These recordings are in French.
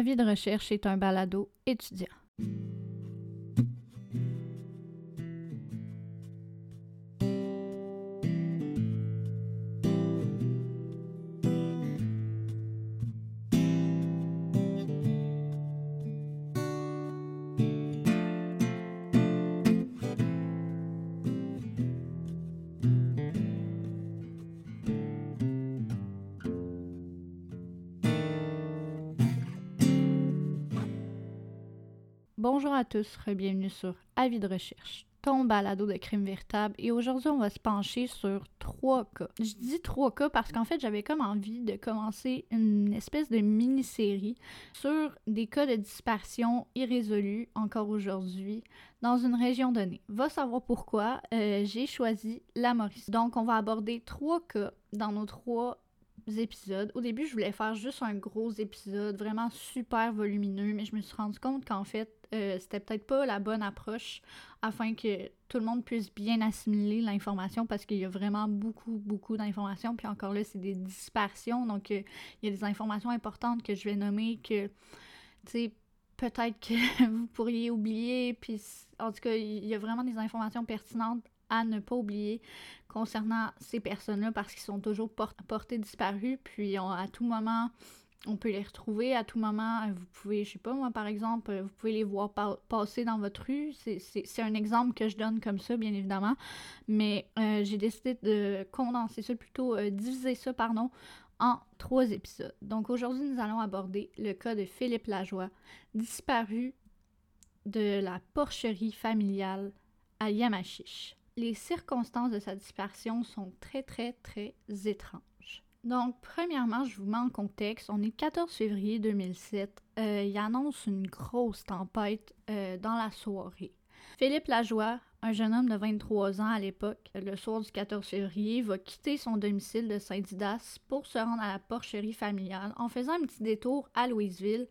Avis de recherche est un balado étudiant. Bonjour à tous, bienvenue sur Avis de recherche, ton balado de crime véritable. Et aujourd'hui, on va se pencher sur trois cas. Je dis trois cas parce qu'en fait, j'avais comme envie de commencer une espèce de mini-série sur des cas de disparition irrésolus encore aujourd'hui dans une région donnée. Va savoir pourquoi euh, j'ai choisi la Mauricie. Donc, on va aborder trois cas dans nos trois épisodes. Au début, je voulais faire juste un gros épisode, vraiment super volumineux, mais je me suis rendu compte qu'en fait, euh, c'était peut-être pas la bonne approche afin que tout le monde puisse bien assimiler l'information parce qu'il y a vraiment beaucoup, beaucoup d'informations. Puis encore là, c'est des dispersions, donc euh, il y a des informations importantes que je vais nommer que, tu sais, peut-être que vous pourriez oublier. Puis en tout cas, il y a vraiment des informations pertinentes à ne pas oublier concernant ces personnes-là parce qu'ils sont toujours portés disparus, puis à tout moment, on peut les retrouver à tout moment. Vous pouvez, je sais pas moi, par exemple, vous pouvez les voir passer dans votre rue. C'est un exemple que je donne comme ça, bien évidemment. Mais euh, j'ai décidé de condenser ça, plutôt euh, diviser ça, pardon, en trois épisodes. Donc aujourd'hui, nous allons aborder le cas de Philippe Lajoie, disparu de la porcherie familiale à Yamachiche les circonstances de sa disparition sont très, très, très étranges. Donc, premièrement, je vous mets en contexte. On est le 14 février 2007. Euh, il annonce une grosse tempête euh, dans la soirée. Philippe Lajoie, un jeune homme de 23 ans à l'époque, le soir du 14 février, va quitter son domicile de Saint-Didas pour se rendre à la porcherie familiale en faisant un petit détour à Louisville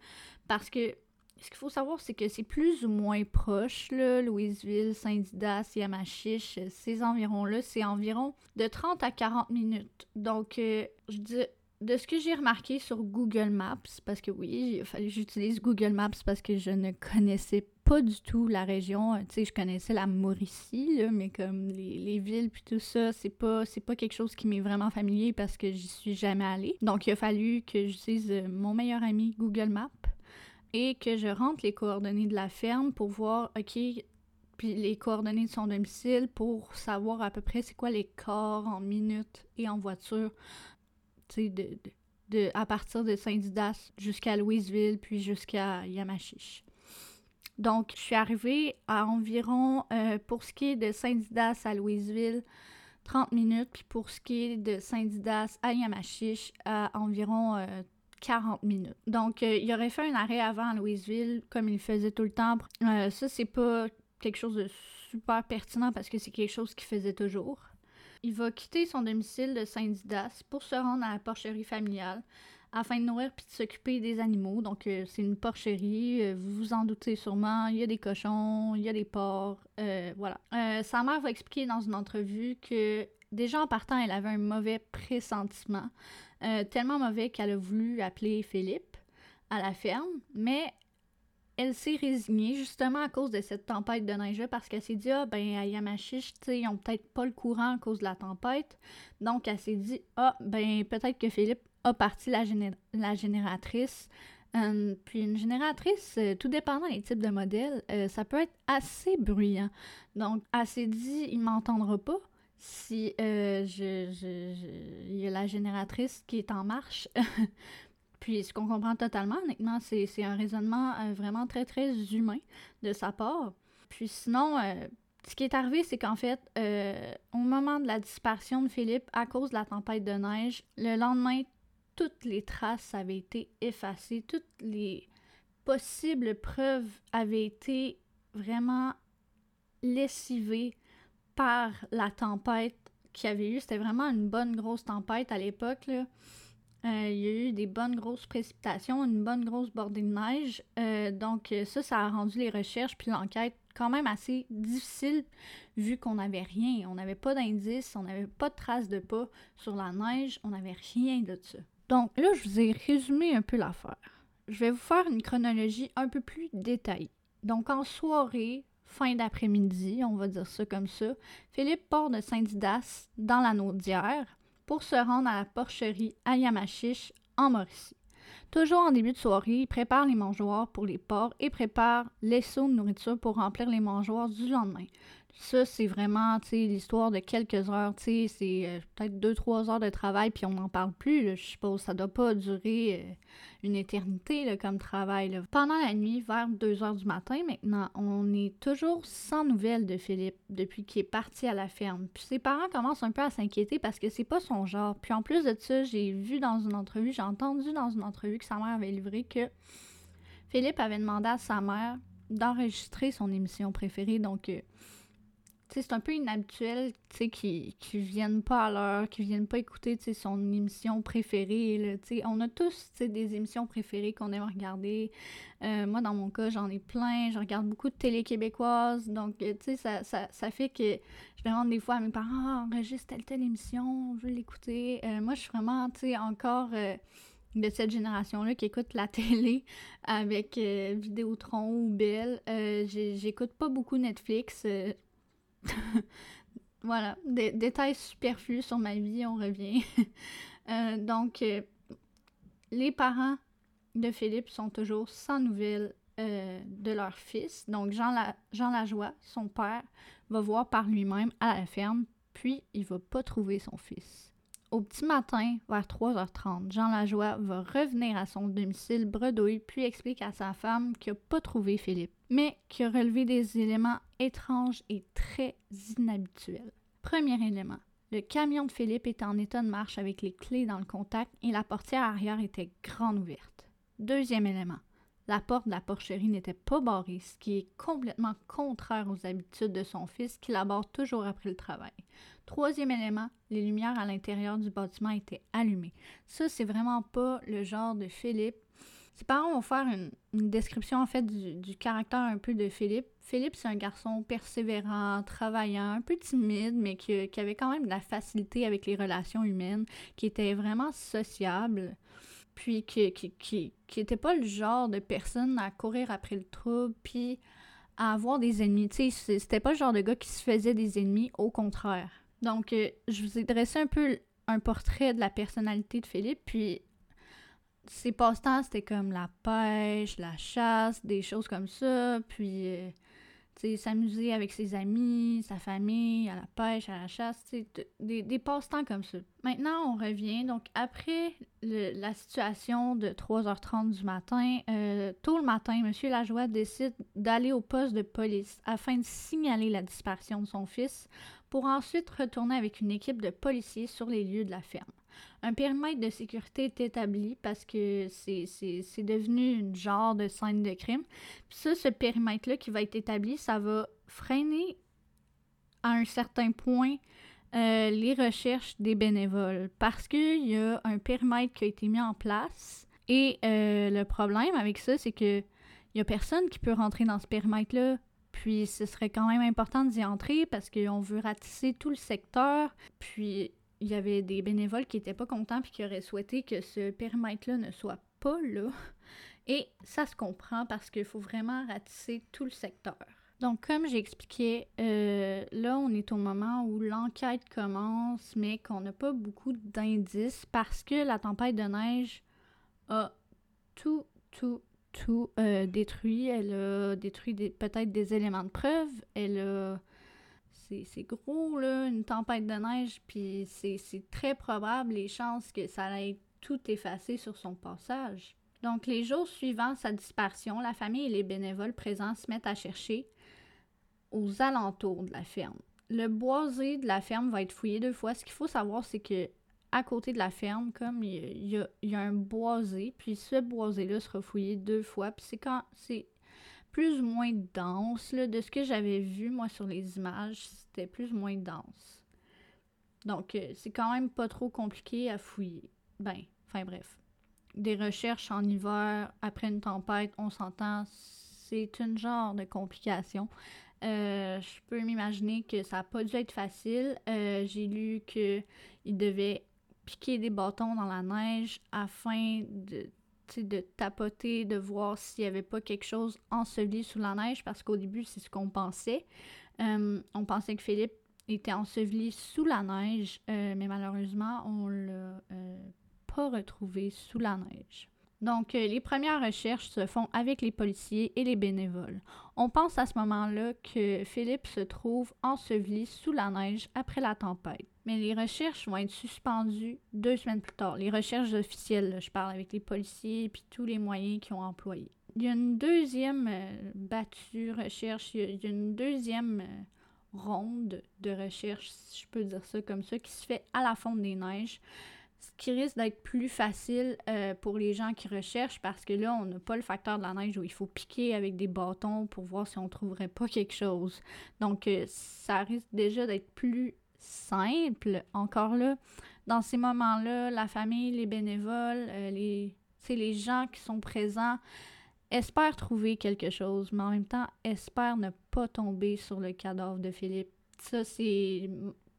parce que ce qu'il faut savoir, c'est que c'est plus ou moins proche, là, Louisville, Saint-Didas, Yamachiche, ces environs-là, c'est environ de 30 à 40 minutes. Donc, euh, je dis, de ce que j'ai remarqué sur Google Maps, parce que oui, j'utilise Google Maps parce que je ne connaissais pas du tout la région. Tu sais, je connaissais la Mauricie, là, mais comme les, villes puis tout ça, c'est pas, pas quelque chose qui m'est vraiment familier parce que j'y suis jamais allée. Donc, il a fallu que j'utilise euh, mon meilleur ami Google Maps et que je rentre les coordonnées de la ferme pour voir, OK, puis les coordonnées de son domicile pour savoir à peu près c'est quoi les corps en minutes et en voiture, tu sais, de, de, à partir de Saint-Didas jusqu'à Louisville, puis jusqu'à Yamachiche. Donc, je suis arrivée à environ, euh, pour ce qui est de Saint-Didas à Louisville, 30 minutes, puis pour ce qui est de Saint-Didas à Yamachiche, à environ euh, 40 minutes. Donc, euh, il aurait fait un arrêt avant à Louisville, comme il faisait tout le temps. Euh, ça, c'est pas quelque chose de super pertinent parce que c'est quelque chose qu'il faisait toujours. Il va quitter son domicile de Saint-Didas pour se rendre à la porcherie familiale afin de nourrir puis de s'occuper des animaux. Donc, euh, c'est une porcherie, vous vous en doutez sûrement. Il y a des cochons, il y a des porcs, voilà. sa mère va expliquer dans une entrevue que déjà en partant, elle avait un mauvais pressentiment. Euh, tellement mauvais qu'elle a voulu appeler Philippe à la ferme, mais elle s'est résignée justement à cause de cette tempête de neige parce qu'elle s'est dit ah ben à Yamachiche, tu sais, ils ont peut-être pas le courant à cause de la tempête. Donc elle s'est dit ah ben peut-être que Philippe a parti la, la génératrice. Euh, puis une génératrice, euh, tout dépendant des types de modèles, ça peut être assez bruyant. Donc elle s'est dit il m'entendra pas si euh, je, je, il y a la génératrice qui est en marche. Puis ce qu'on comprend totalement, honnêtement, c'est, un raisonnement euh, vraiment très, très humain de sa part. Puis sinon, euh, ce qui est arrivé, c'est qu'en fait, au moment de la disparition de Philippe, à cause de la tempête de neige, le lendemain, toutes les traces avaient été effacées, toutes les possibles preuves avaient été vraiment lessivées par la tempête qu'il y avait eu. C'était vraiment une bonne grosse tempête à l'époque. Euh, il y a eu des bonnes grosses précipitations, une bonne grosse bordée de neige. Euh, donc ça, ça a rendu les recherches puis l'enquête quand même assez difficile vu qu'on n'avait rien. On n'avait pas d'indices, on n'avait pas de traces de pas sur la neige, on n'avait rien de ça. Donc là, je vous ai résumé un peu l'affaire. je vais vous faire une chronologie un peu plus détaillée. Donc, en soirée, fin d'après-midi, on va dire ça comme ça, Philippe part de Saint-Didas dans la Naudière pour se rendre à la porcherie à Yamachiche en Mauricie. Toujours en début de soirée, il prépare les mangeoires pour les porcs et prépare les seaux de nourriture pour remplir les mangeoires du lendemain. Ça, c'est vraiment, l'histoire de quelques heures, c'est euh, peut-être deux, trois heures de travail, puis on n'en parle plus, je suppose. Ça doit pas durer euh, une éternité, comme travail. Pendant la nuit, vers 2 heures du matin, maintenant, on est toujours sans nouvelles de Philippe depuis qu'il est parti à la ferme. Puis ses parents commencent un peu à s'inquiéter parce que c'est pas son genre. Puis en plus de ça, j'ai vu dans une entrevue, j'ai entendu dans une entrevue que sa mère avait livré que Philippe avait demandé à sa mère d'enregistrer son émission préférée, donc... Euh, c'est un peu inhabituel, qu'ils viennent pas à l'heure, qu'ils viennent pas écouter, son émission préférée, sais. On a tous, des émissions préférées qu'on aime regarder. Euh, moi, dans mon cas, j'en ai plein. Je regarde beaucoup de télé québécoise. Donc, euh, ça, ça, ça, fait que je demande des fois à mes parents, ah, enregistre telle, telle émission, je veux l'écouter. Euh, moi, je suis vraiment, encore de cette génération-là qui écoute la télé avec Vidéotron ou Belle. J'écoute pas beaucoup Netflix. voilà, des détails superflus sur ma vie, on revient. Euh, donc, euh, les parents de Philippe sont toujours sans nouvelles euh, de leur fils. Donc, Jean, La Jean Lajoie, son père, va voir par lui-même à la ferme, puis il va pas trouver son fils. Au petit matin, vers 3h30, Jean Lajoie va revenir à son domicile bredouille puis explique à sa femme qu'il n'a pas trouvé Philippe, mais qu'il a relevé des éléments étranges et très inhabituels. Premier élément. Le camion de Philippe était en état de marche avec les clés dans le contact et la portière arrière était grande ouverte. Deuxième élément. La porte de la porcherie n'était pas barrée, ce qui est complètement contraire aux habitudes de son fils qui l'aborde toujours après le travail. Troisième élément, les lumières à l'intérieur du bâtiment étaient allumées. Ça, c'est vraiment pas le genre de Philippe. Ses parents vont faire une, description en fait du, caractère un peu de Philippe. Philippe, c'est un garçon persévérant, travaillant, un peu timide, mais qui, qui, avait quand même de la facilité avec les relations humaines, qui était vraiment sociable puis qui, qui, qui, qui était pas le genre de personne à courir après le trouble, puis à avoir des ennemis. Tu sais, c'était pas le genre de gars qui se faisait des ennemis, au contraire. Donc, euh, je vous ai dressé un peu un portrait de la personnalité de Philippe, puis ses passe-temps, c'était comme la pêche, la chasse, des choses comme ça, puis euh, s'amuser avec ses amis, sa famille, à la pêche, à la chasse, des, des passe-temps comme ça. Maintenant, on revient. Donc, après la situation de 3h30 du matin, euh, tôt le matin, M. Lajoie décide d'aller au poste de police afin de signaler la disparition de son fils pour ensuite retourner avec une équipe de policiers sur les lieux de la ferme. Un périmètre de sécurité est établi parce que c'est devenu une genre de scène de crime. Puis ça, ce périmètre-là qui va être établi, ça va freiner à un certain point euh, les recherches des bénévoles parce qu'il y a un périmètre qui a été mis en place. Et euh, le problème avec ça, c'est que il n'y a personne qui peut rentrer dans ce périmètre-là. Puis ce serait quand même important d'y entrer parce qu'on veut ratisser tout le secteur. Puis il y avait des bénévoles qui n'étaient pas contents puis qui auraient souhaité que ce périmètre-là ne soit pas là. Et ça se comprend parce qu'il faut vraiment ratisser tout le secteur. Donc, comme j'expliquais, euh, là, on est au moment où l'enquête commence, mais qu'on n'a pas beaucoup d'indices parce que la tempête de neige a tout, tout, tout euh, détruit. Elle a détruit peut-être des éléments de preuve. Elle a c'est gros, là, une tempête de neige, puis c'est très probable les chances que ça ait tout effacé sur son passage. Donc, les jours suivant sa disparition, la famille et les bénévoles présents se mettent à chercher aux alentours de la ferme. Le boisé de la ferme va être fouillé deux fois. Ce qu'il faut savoir, c'est que à côté de la ferme, comme il y, y, a un boisé, puis ce boisé-là sera fouillé deux fois. Puis c'est quand c'est plus ou moins dense. Là. De ce que j'avais vu, moi, sur les images, c'était plus ou moins dense. Donc, euh, c'est quand même pas trop compliqué à fouiller. Ben, enfin bref. Des recherches en hiver, après une tempête, on s'entend, c'est une genre de complication. Euh, je peux m'imaginer que ça n'a pas dû être facile. Euh, j'ai lu qu'il devait piquer des bâtons dans la neige afin de de tapoter, de voir s'il n'y avait pas quelque chose enseveli sous la neige, parce qu'au début, c'est ce qu'on pensait. Euh, on pensait que Philippe était enseveli sous la neige, euh, mais malheureusement, on l'a pas retrouvé sous la neige. Donc, les premières recherches se font avec les policiers et les bénévoles. On pense à ce moment-là que Philippe se trouve enseveli sous la neige après la tempête mais les recherches vont être suspendues deux semaines plus tard. Les recherches officielles, je parle avec les policiers et tous les moyens qu'ils ont employés. Il y a une deuxième euh, battue recherche, il y a, une deuxième euh, ronde de recherche, si je peux dire ça comme ça, qui se fait à la fonte des neiges. Ce qui risque d'être plus facile euh, pour les gens qui recherchent parce que là, on n'a pas le facteur de la neige où il faut piquer avec des bâtons pour voir si on trouverait pas quelque chose. Donc, ça risque déjà d'être plus simple. Encore là, dans ces moments-là, la famille, les bénévoles, euh, les, gens qui sont présents espèrent trouver quelque chose, mais en même temps espèrent ne pas tomber sur le cadavre de Philippe. Ça, c'est.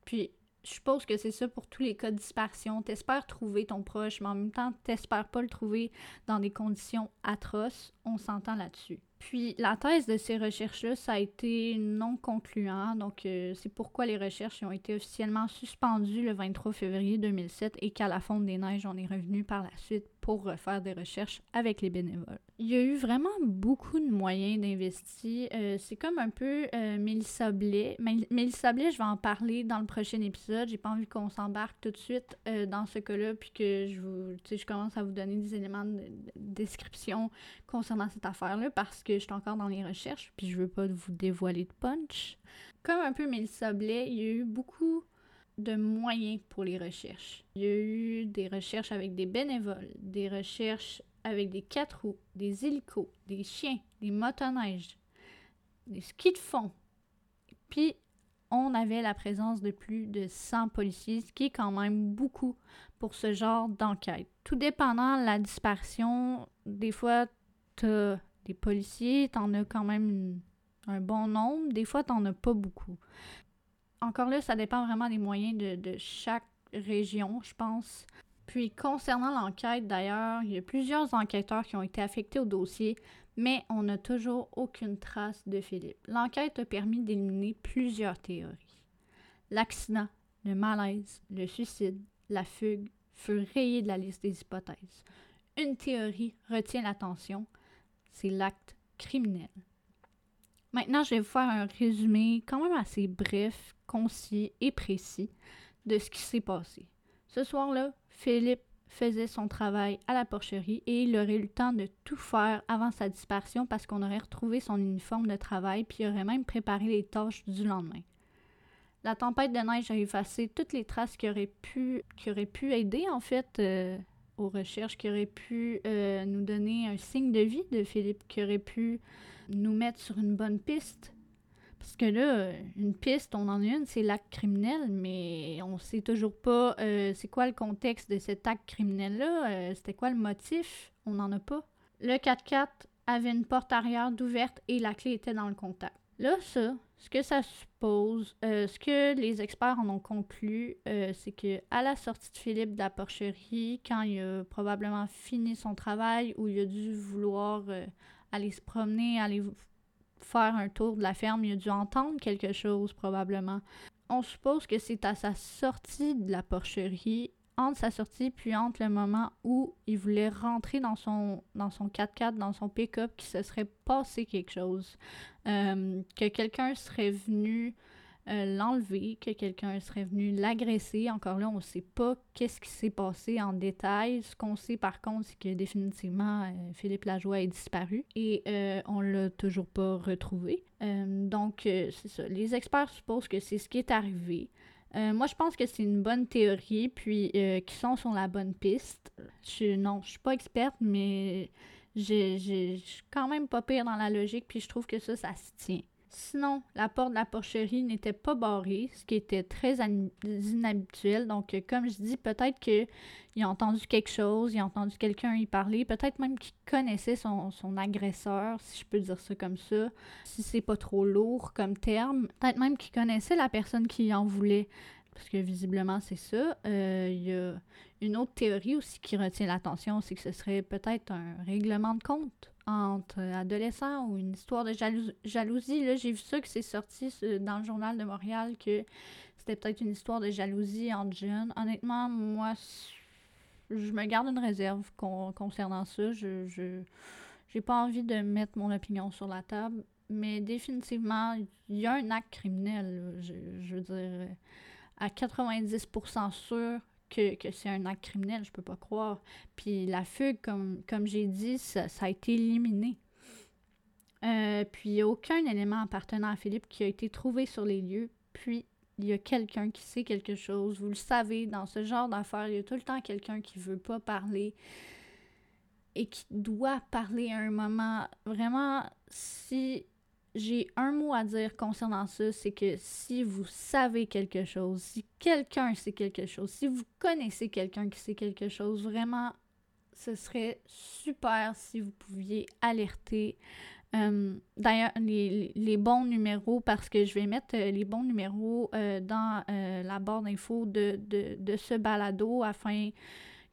Puis, je suppose que c'est ça pour tous les cas de dispersion. T'espères trouver ton proche, mais en même temps, t'espères pas le trouver dans des conditions atroces. On s'entend là-dessus. Puis la thèse de ces recherches-là, ça a été non concluant. Donc euh, c'est pourquoi les recherches ont été officiellement suspendues le 23 février 2007 et qu'à la fonte des neiges, on est revenu par la suite pour refaire des recherches avec les bénévoles. Il y a eu vraiment beaucoup de moyens d'investir. Euh, c'est comme un peu euh, Mélissa Blais. Mélissa Blais, je vais en parler dans le prochain épisode. J'ai pas envie qu'on s'embarque tout de suite euh, dans ce cas-là, puis que je vous, je commence à vous donner des éléments de, description concernant cette affaire-là, parce que je suis encore dans les recherches, puis je veux pas vous dévoiler de punch. Comme un peu Mélissa Blais, il y a eu beaucoup de moyens pour les recherches. Il y a eu des recherches avec des bénévoles, des recherches avec des quatre roues, des hélicos, des chiens, des motoneiges, des skis de fond. Puis, on avait la présence de plus de 100 policiers, ce qui est quand même beaucoup pour ce genre d'enquête. Tout dépendant de la dispersion, des fois, t'as des policiers, t'en as quand même un bon nombre, des fois, t'en as pas beaucoup encore là, ça dépend vraiment des moyens de, chaque région, je pense. Puis concernant l'enquête, d'ailleurs, il y a plusieurs enquêteurs qui ont été affectés au dossier, mais on n'a toujours aucune trace de Philippe. L'enquête a permis d'éliminer plusieurs théories. L'accident, le malaise, le suicide, la fugue furent rayés de la liste des hypothèses. Une théorie retient l'attention, c'est l'acte criminel. Maintenant, je vais vous faire un résumé quand même assez bref, concis et précis de ce qui s'est passé. Ce soir-là, Philippe faisait son travail à la porcherie et il aurait eu le temps de tout faire avant sa disparition parce qu'on aurait retrouvé son uniforme de travail puis il aurait même préparé les tâches du lendemain. La tempête de neige a effacé toutes les traces qui auraient pu, aider en fait euh, aux recherches, qui auraient pu euh, nous donner un signe de vie de Philippe, qui aurait pu nous mettre sur une bonne piste. Parce que là, une piste, on en a une, c'est l'acte criminel, mais on sait toujours pas euh, c'est quoi le contexte de cet acte criminel-là, euh, c'était quoi le motif, on n'en a pas. Le 4x4 avait une porte arrière d'ouverte et la clé était dans le contact. Là, ça, ce que ça suppose, euh, ce que les experts en ont conclu, c'est que à la sortie de Philippe de la porcherie, quand il a probablement fini son travail ou il a dû vouloir aller se promener, aller faire un tour de la ferme, il a dû entendre quelque chose probablement. On suppose que c'est à sa sortie de la porcherie, entre sa sortie puis entre le moment où il voulait rentrer dans son dans son 4x4, dans son pick-up, qu'il se serait passé quelque chose. Euh, que quelqu'un serait venu euh, l'enlever, que quelqu'un serait venu l'agresser. Encore là, on ne sait pas qu'est-ce qui s'est passé en détail. Ce qu'on sait par contre, c'est que définitivement, euh, Philippe Lajoie est disparu et euh, on l'a toujours pas retrouvé. donc, c'est ça. Les experts supposent que c'est ce qui est arrivé. moi, je pense que c'est une bonne théorie, puis qu'ils sont sur la bonne piste. Je, non, je suis pas experte, mais je suis quand même pas pire dans la logique, puis je trouve que ça, ça se tient. Sinon, la porte de la porcherie n'était pas barrée, ce qui était très inhabituel. Donc, euh, comme je dis, peut-être qu'il a entendu quelque chose, il a entendu quelqu'un y parler, peut-être même qu'il connaissait son, agresseur, si je peux dire ça comme ça, si c'est pas trop lourd comme terme. Peut-être même qu'il connaissait la personne qui en voulait. Parce que visiblement c'est ça. Euh, il y a une autre théorie aussi qui retient l'attention, c'est que ce serait peut-être un règlement de compte entre adolescents ou une histoire de jalousie. Là, j'ai vu ça que c'est sorti dans le journal de Montréal que c'était peut-être une histoire de jalousie entre jeunes. Honnêtement, moi, je me garde une réserve concernant ça. Je, je j'ai pas envie de mettre mon opinion sur la table, mais définitivement, il y a un acte criminel. Je, je, veux dire, à 90% sûr que, c'est un acte criminel, je peux pas croire. Puis la fugue, comme, j'ai dit, ça, a été éliminé. Euh, puis il n'y a aucun élément appartenant à Philippe qui a été trouvé sur les lieux. Puis il y a quelqu'un qui sait quelque chose. Vous le savez, dans ce genre d'affaires, il y a tout le temps quelqu'un qui veut pas parler et qui doit parler à un moment. Vraiment, si j'ai un mot à dire concernant ça, c'est que si vous savez quelque chose, si quelqu'un sait quelque chose, si vous connaissez quelqu'un qui sait quelque chose, vraiment, ce serait super si vous pouviez alerter. Euh, d'ailleurs, les, bons numéros, parce que je vais mettre euh, les bons numéros euh, dans la barre d'infos de, de, de, ce balado afin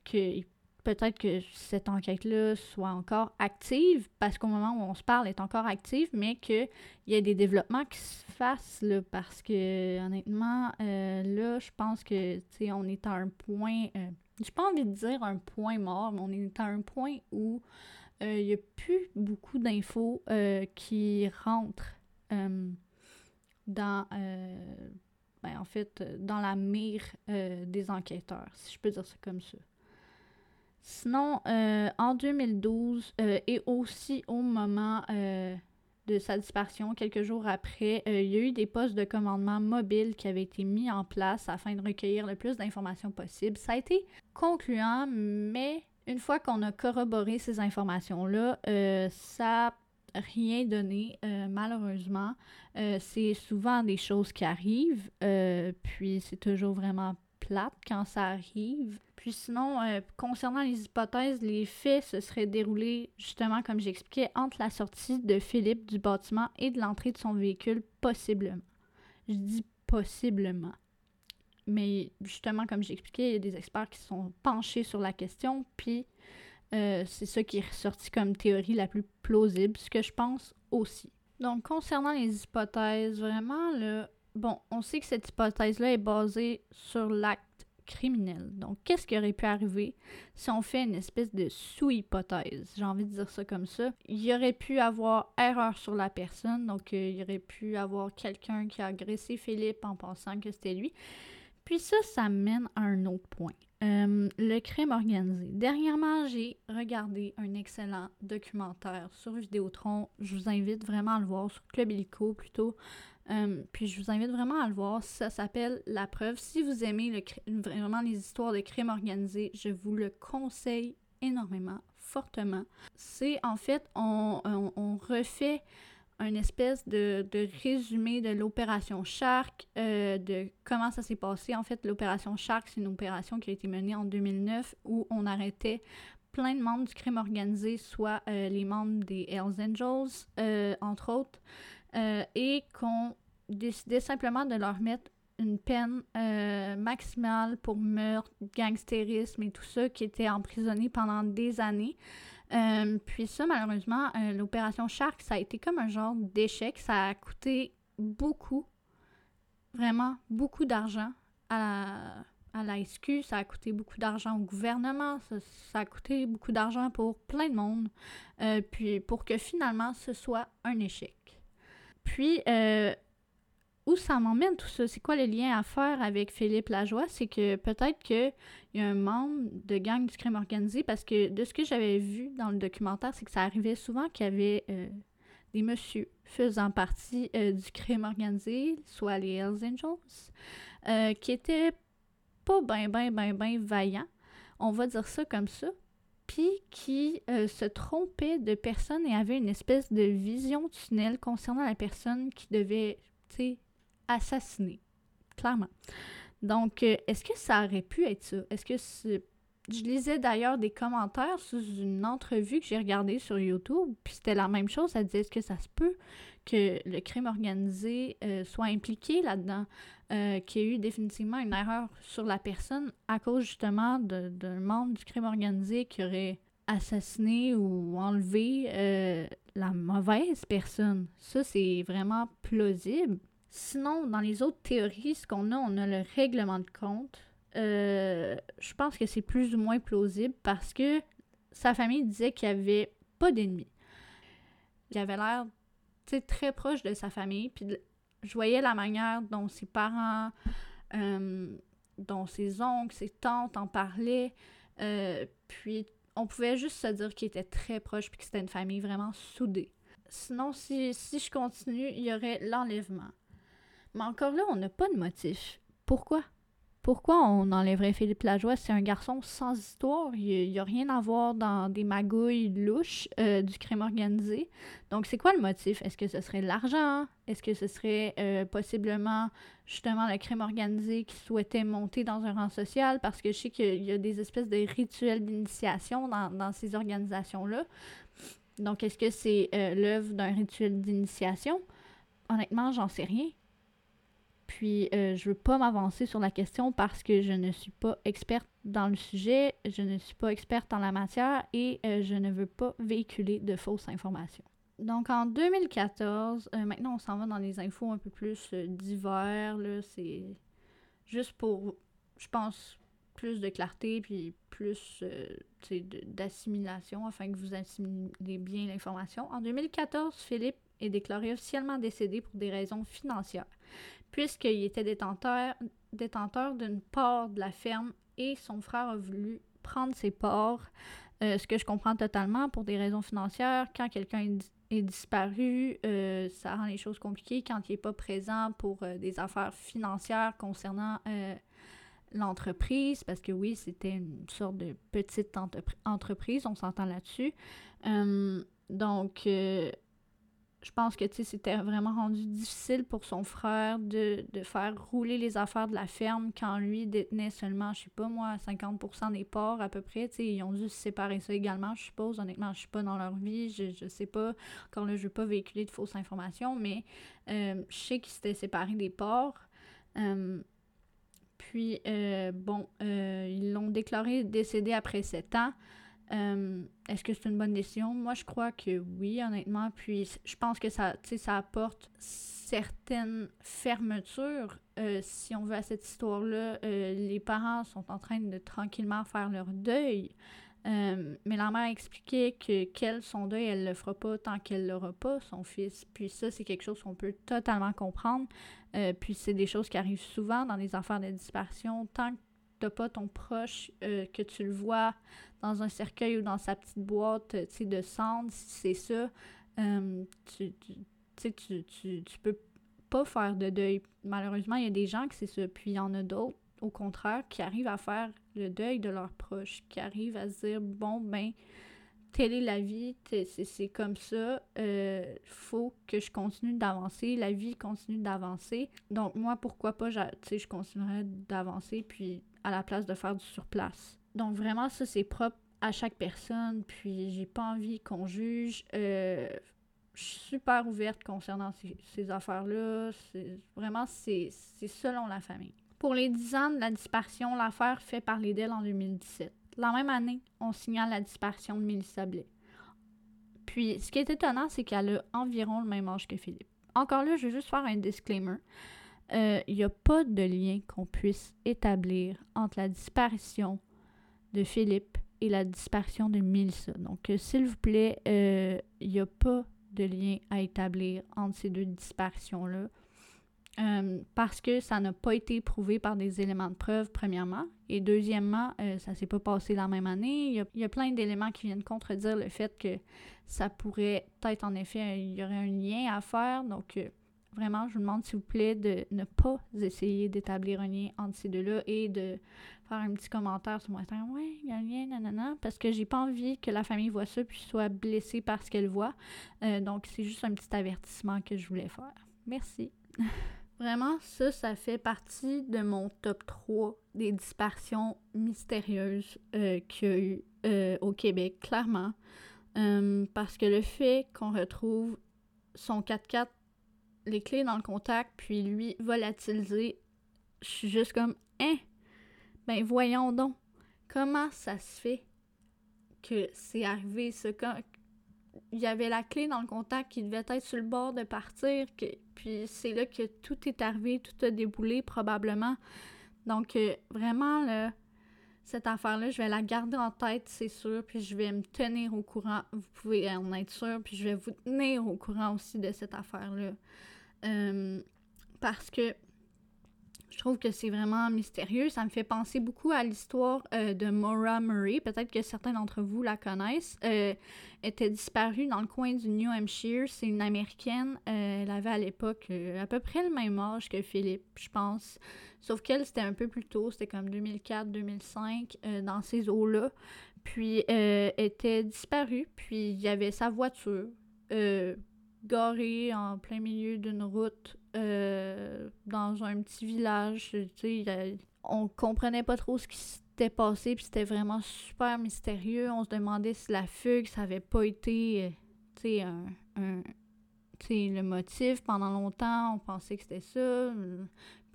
que peut-être que cette enquête-là soit encore active, parce qu'au moment où on se parle, elle est encore active, mais qu'il y a des développements qui se fassent, là, parce que, honnêtement, euh, là, je pense que, tu sais, on est à un point, euh, j'ai pas envie de dire un point mort, mais on est à un point où euh, il n'y a plus beaucoup d'infos qui rentrent dans, ben, en fait, dans la mire des enquêteurs, si je peux dire ça comme ça. Sinon, euh, en 2012 euh, et aussi au moment euh, de sa disparition, quelques jours après, il y a eu des postes de commandement mobiles qui avaient été mis en place afin de recueillir le plus d'informations possible. Ça a été concluant, mais une fois qu'on a corroboré ces informations-là, ça n'a rien donné, malheureusement. c'est souvent des choses qui arrivent, puis c'est toujours vraiment plate quand ça arrive. Puis sinon, euh, concernant les hypothèses, les faits se seraient déroulés, justement, comme j'expliquais, entre la sortie de Philippe du bâtiment et de l'entrée de son véhicule, possiblement. Je dis possiblement. Mais justement, comme j'expliquais, il y a des experts qui sont penchés sur la question, puis euh, c'est ça qui est ressorti comme théorie la plus plausible, ce que je pense aussi. Donc, concernant les hypothèses, vraiment, là, bon, on sait que cette hypothèse-là est basée sur l'acte criminel. Donc, qu'est-ce qui aurait pu arriver si on fait une espèce de sous-hypothèse? J'ai envie de dire ça comme ça. Il y aurait pu avoir erreur sur la personne, donc euh, il y aurait pu avoir quelqu'un qui a agressé Philippe en pensant que c'était lui. Puis ça, ça mène à un autre point. Euh, le crime organisé. Dernièrement, j'ai regardé un excellent documentaire sur Vidéotron. Je vous invite vraiment à le voir sur Club Illico plutôt. Euh, puis je vous invite vraiment à le voir. Ça s'appelle La preuve. Si vous aimez vraiment les histoires de crimes organisés, je vous le conseille énormément, fortement. C'est en fait, on, refait un espèce de, résumé de l'opération Shark, euh, de comment ça s'est passé. En fait, l'opération Shark, c'est une opération qui a été menée en 2009 où on arrêtait plein de membres du crime organisé, soit euh, les membres des Hells Angels, entre autres. Euh, et qu'on décidait simplement de leur mettre une peine euh, maximale pour meurtre, gangstérisme et tout ça, qui étaient emprisonnés pendant des années. Euh, puis ça, malheureusement, l'opération Shark, ça a été comme un genre d'échec. Ça a coûté beaucoup, vraiment beaucoup d'argent à la, à la ça a coûté beaucoup d'argent au gouvernement, ça, ça, a coûté beaucoup d'argent pour plein de monde, puis pour que finalement ce soit un échec. Puis, euh, où ça m'emmène tout ça? C'est quoi le lien à faire avec Philippe Lajoie? C'est que peut-être qu'il y a un membre de gang du crime organisé, parce que de ce que j'avais vu dans le documentaire, c'est que ça arrivait souvent qu'il y avait euh, des messieurs faisant partie euh, du crime organisé, soit les Hells Angels, qui étaient pas ben, ben, ben, ben vaillants. On va dire ça comme ça qui euh, se trompait de personne et avait une espèce de vision tunnel concernant la personne qui devait, tu sais, assassiner, clairement. Donc, euh, est-ce que ça aurait pu être ça? Est-ce que je lisais d'ailleurs des commentaires sous une entrevue que j'ai regardée sur YouTube, puis c'était la même chose. Ça disait est-ce que ça se peut que le crime organisé euh, soit impliqué là-dedans, euh, qu'il y ait eu définitivement une erreur sur la personne à cause justement d'un membre du crime organisé qui aurait assassiné ou enlevé euh, la mauvaise personne. Ça, c'est vraiment plausible. Sinon, dans les autres théories, ce qu'on a, on a le règlement de compte. Je pense que c'est plus ou moins plausible parce que sa famille disait qu'il n'y avait pas d'ennemis. Il avait l'air très proche de sa famille. Puis je voyais la manière dont ses parents, euh, dont ses oncles, ses tantes en parlaient. Euh, puis on pouvait juste se dire qu'il était très proche puis que c'était une famille vraiment soudée. Sinon, si, si je continue, il y aurait l'enlèvement. Mais encore là, on n'a pas de motif. Pourquoi? Pourquoi on enlèverait Philippe Lajoie? C'est un garçon sans histoire. Il n'y a, rien à voir dans des magouilles louches euh, du crime organisé. Donc, c'est quoi le motif? Est-ce que ce serait l'argent? Est-ce que ce serait euh, possiblement justement le crime organisé qui souhaitait monter dans un rang social? Parce que je sais qu'il y a des espèces de rituels d'initiation dans, ces organisations-là. Donc, est-ce que c'est euh, l'œuvre d'un rituel d'initiation? Honnêtement, j'en sais rien. Puis, euh, je ne veux pas m'avancer sur la question parce que je ne suis pas experte dans le sujet, je ne suis pas experte en la matière et euh, je ne veux pas véhiculer de fausses informations. Donc, en 2014, euh, maintenant, on s'en va dans des infos un peu plus divers. C'est juste pour, je pense, plus de clarté puis plus d'assimilation afin que vous assimilez bien l'information. En 2014, Philippe est déclaré officiellement décédé pour des raisons financières puisqu'il était détenteur, détenteur d'une part de la ferme et son frère a voulu prendre ses parts, euh, ce que je comprends totalement pour des raisons financières. Quand quelqu'un est, disparu, euh, ça rend les choses compliquées quand il n'est pas présent pour euh, des affaires financières concernant l'entreprise, parce que oui, c'était une sorte de petite entreprise, on s'entend là-dessus. donc, je pense que c'était vraiment rendu difficile pour son frère de, faire rouler les affaires de la ferme quand lui détenait seulement, je sais pas moi, 50% des ports à peu près. ils ont dû se séparer ça également, je suppose. Honnêtement, je suis pas dans leur vie, je, je sais pas. Encore là, je veux pas véhiculer de fausses informations, mais euh, je sais qu'ils s'étaient séparés des ports. Euh, puis, euh, bon, ils l'ont déclaré décédé après 7 ans. Euh, est-ce que c'est une bonne décision? Moi, je crois que oui, honnêtement. Puis, je pense que ça, ça apporte certaines fermetures, euh, si on veut, à cette histoire-là. Euh, les parents sont en train de tranquillement faire leur deuil. mais la mère expliquait que qu'elle, son deuil, elle le fera pas tant qu'elle l'aura pas, son fils. Puis ça, c'est quelque chose qu'on peut totalement comprendre. puis c'est des choses qui arrivent souvent dans les affaires de disparition. Tant t'as pas ton proche, que tu le vois dans un cercueil ou dans sa petite boîte de cendre, si c'est ça, euh, tu, tu, tu, tu, tu peux pas faire de deuil. Malheureusement, il y a des gens qui c'est ça. Puis il y en a d'autres, au contraire, qui arrivent à faire le deuil de leurs proches, qui arrivent à se dire bon, ben, telle est la vie, c'est comme ça, il euh, faut que je continue d'avancer, la vie continue d'avancer. Donc, moi, pourquoi pas, je continuerai d'avancer, puis à la place de faire du surplace. Donc vraiment, ça, c'est propre à chaque personne. Puis j'ai pas envie qu'on juge. Euh, je suis super ouverte concernant ces, affaires-là. Vraiment, c'est selon la famille. Pour les 10 ans de la disparition, l'affaire fait parler d'elle en 2017. La même année, on signale la disparition de Mélissa Blais. Puis, ce qui est étonnant, c'est qu'elle a environ le même âge que Philippe. Encore là, je veux juste faire un disclaimer. Il euh, n'y a pas de lien qu'on puisse établir entre la disparition de Philippe et la disparition de Milsa. Donc, euh, s'il vous plaît, il euh, n'y a pas de lien à établir entre ces deux disparitions-là. Parce que ça n'a pas été prouvé par des éléments de preuve, premièrement. Et deuxièmement, ça s'est pas passé la même année. Il y a, plein d'éléments qui viennent contredire le fait que ça pourrait être, en effet, il y aurait un lien à faire. Donc, vraiment, je vous demande, s'il vous plaît, de ne pas essayer d'établir un lien entre ces deux-là et de faire un petit commentaire sur Instagram. Ouais, il y a un lien, nanana. Parce que j'ai pas envie que la famille voit ça puis soit blessée par ce qu'elle voit. Euh, donc, c'est juste un petit avertissement que je voulais faire. Merci. Vraiment, ça, ça fait partie de mon top 3 des disparitions mystérieuses euh, qu'il y a eu euh, au Québec, clairement. Parce que le fait qu'on retrouve son 4x4, les clés dans le contact, puis lui volatilisé, je suis juste comme, hein? Ben voyons donc, comment ça se fait que c'est arrivé ça? il y avait la clé dans le contact qui devait être sur le bord de partir, que, puis c'est là que tout est arrivé, tout a déboulé probablement. Donc, euh, vraiment, là, cette affaire-là, je vais la garder en tête, c'est sûr, puis je vais me tenir au courant. Vous pouvez en être sûr, puis je vais vous tenir au courant aussi de cette affaire-là. Euh, parce que je trouve que c'est vraiment mystérieux. Ça me fait penser beaucoup à l'histoire euh, de Maura Murray. Peut-être que certains d'entre vous la connaissent. Euh, était disparue dans le coin du New Hampshire. C'est une Américaine. Elle avait à l'époque à peu près le même âge que Philippe, je pense. Sauf qu'elle, c'était un peu plus tôt. C'était comme 2004-2005, dans ces eaux-là. Puis, elle était disparue. Puis, il y avait sa voiture garée en plein milieu d'une route euh, dans un petit village. Sais, on comprenait pas trop ce qui s'était passé, puis c'était vraiment super mystérieux. On se demandait si la fugue, ça avait pas été, sais, un, un le motif pendant longtemps. On pensait que c'était ça.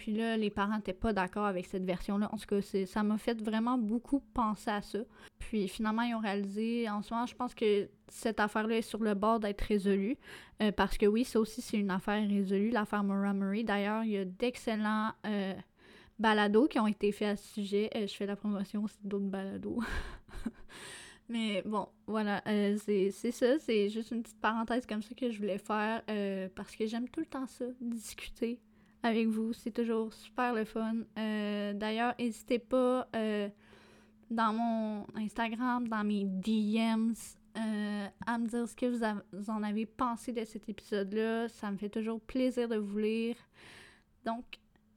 Puis là, les parents n'étaient pas d'accord avec cette version-là. En tout cas, ça m'a fait vraiment beaucoup penser à ça. Puis finalement, ils ont réalisé, en ce moment, je pense que cette affaire-là est sur le bord d'être résolue. Euh, parce que oui, ça aussi, c'est une affaire résolue, l'affaire Maura Murray. D'ailleurs, il y a d'excellents euh, balados qui ont été faits à ce sujet. Euh, je fais la promotion aussi d'autres balados. Mais bon, voilà, c'est ça. C'est juste une petite parenthèse comme ça que je voulais faire parce que j'aime tout le temps ça, discuter avec vous. C'est toujours super le fun. Euh, d'ailleurs, n'hésitez pas euh, dans mon Instagram, dans mes DMs, euh, à me dire ce que vous, en avez pensé de cet épisode-là. Ça me fait toujours plaisir de vous lire. Donc,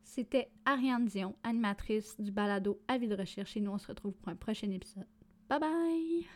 c'était Ariane Dion, animatrice du balado Avis de recherche, et nous on se retrouve pour un prochain épisode. Bye bye!